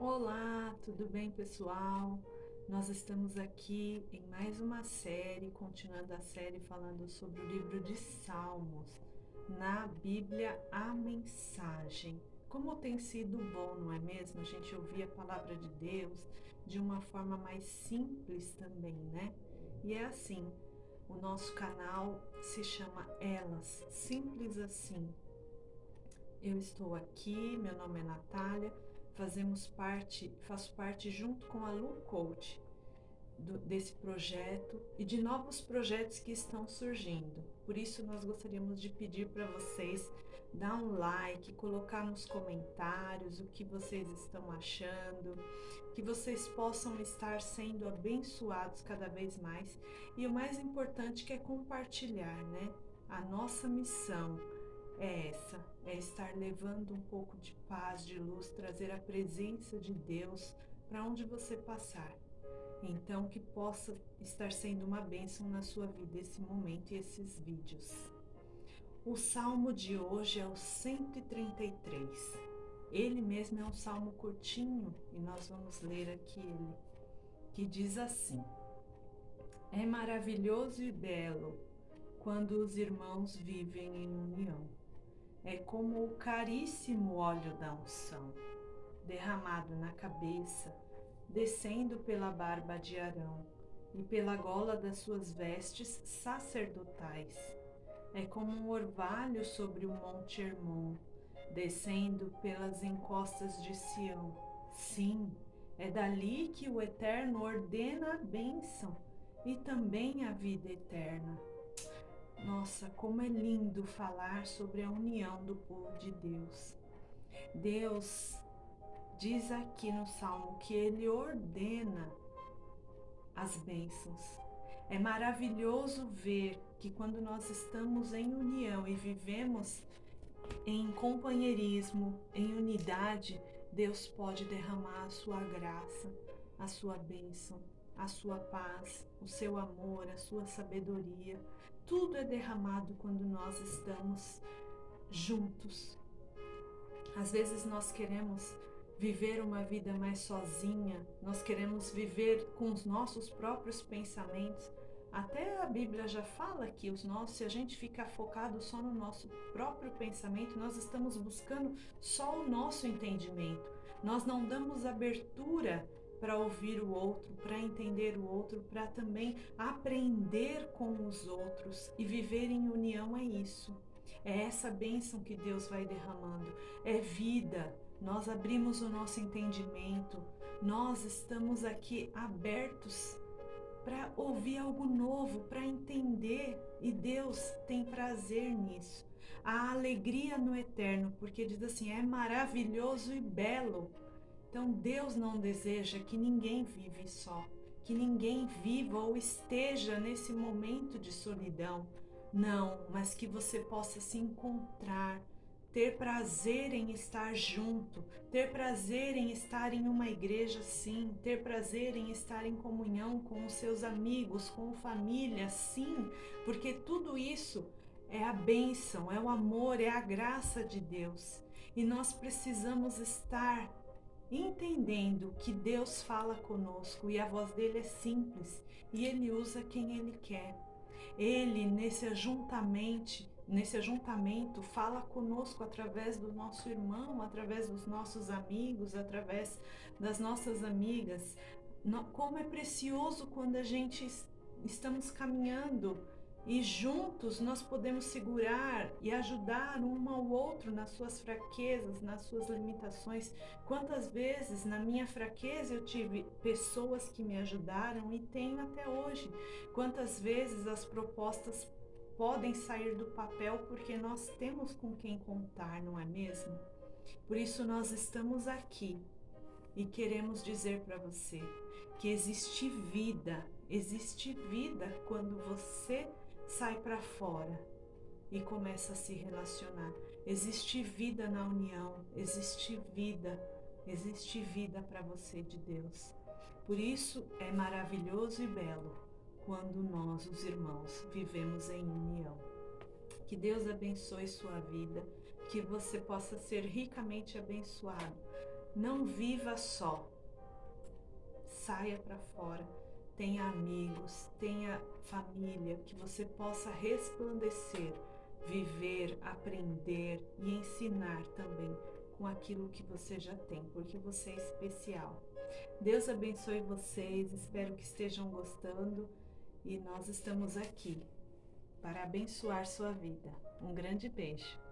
Olá, tudo bem, pessoal? Nós estamos aqui em mais uma série, continuando a série falando sobre o livro de Salmos, na Bíblia a mensagem. Como tem sido bom, não é mesmo? A gente ouvir a palavra de Deus de uma forma mais simples também, né? E é assim, o nosso canal se chama Elas, simples assim. Eu estou aqui, meu nome é Natália fazemos parte, faço parte junto com a Lu Coach do, desse projeto e de novos projetos que estão surgindo. Por isso nós gostaríamos de pedir para vocês dar um like, colocar nos comentários o que vocês estão achando, que vocês possam estar sendo abençoados cada vez mais e o mais importante que é compartilhar, né? A nossa missão é essa, é estar levando um pouco de paz, de luz, trazer a presença de Deus para onde você passar. Então, que possa estar sendo uma bênção na sua vida esse momento e esses vídeos. O salmo de hoje é o 133. Ele mesmo é um salmo curtinho e nós vamos ler aqui ele, que diz assim: É maravilhoso e belo quando os irmãos vivem em união é como o caríssimo óleo da unção, derramado na cabeça, descendo pela barba de Arão e pela gola das suas vestes sacerdotais. É como um orvalho sobre o monte Hermon, descendo pelas encostas de Sião. Sim, é dali que o Eterno ordena a bênção e também a vida eterna. Nossa, como é lindo falar sobre a união do povo de Deus. Deus diz aqui no Salmo que ele ordena as bênçãos. É maravilhoso ver que quando nós estamos em união e vivemos em companheirismo, em unidade, Deus pode derramar a sua graça, a sua bênção, a sua paz, o seu amor, a sua sabedoria tudo é derramado quando nós estamos juntos. Às vezes nós queremos viver uma vida mais sozinha, nós queremos viver com os nossos próprios pensamentos. Até a Bíblia já fala que os nossos, se a gente ficar focado só no nosso próprio pensamento, nós estamos buscando só o nosso entendimento. Nós não damos abertura para ouvir o outro, para entender o outro, para também aprender com os outros e viver em união é isso. É essa bênção que Deus vai derramando, é vida. Nós abrimos o nosso entendimento, nós estamos aqui abertos para ouvir algo novo, para entender, e Deus tem prazer nisso. A alegria no eterno, porque diz assim: é maravilhoso e belo então Deus não deseja que ninguém vive só, que ninguém viva ou esteja nesse momento de solidão. Não, mas que você possa se encontrar, ter prazer em estar junto, ter prazer em estar em uma igreja sim, ter prazer em estar em comunhão com os seus amigos, com família, sim, porque tudo isso é a bênção, é o amor, é a graça de Deus. E nós precisamos estar entendendo que Deus fala conosco e a voz dele é simples e ele usa quem ele quer. Ele nesse ajuntamento, nesse ajuntamento fala conosco através do nosso irmão, através dos nossos amigos, através das nossas amigas. Como é precioso quando a gente estamos caminhando e juntos nós podemos segurar e ajudar um ao outro nas suas fraquezas, nas suas limitações. Quantas vezes na minha fraqueza eu tive pessoas que me ajudaram e tenho até hoje. Quantas vezes as propostas podem sair do papel porque nós temos com quem contar, não é mesmo? Por isso nós estamos aqui e queremos dizer para você que existe vida, existe vida quando você sai para fora e começa a se relacionar. Existe vida na união, existe vida, existe vida para você de Deus. Por isso é maravilhoso e belo quando nós, os irmãos, vivemos em união. Que Deus abençoe sua vida, que você possa ser ricamente abençoado Não viva só. Saia para fora. Tenha amigos, tenha família, que você possa resplandecer, viver, aprender e ensinar também com aquilo que você já tem, porque você é especial. Deus abençoe vocês, espero que estejam gostando e nós estamos aqui para abençoar sua vida. Um grande beijo.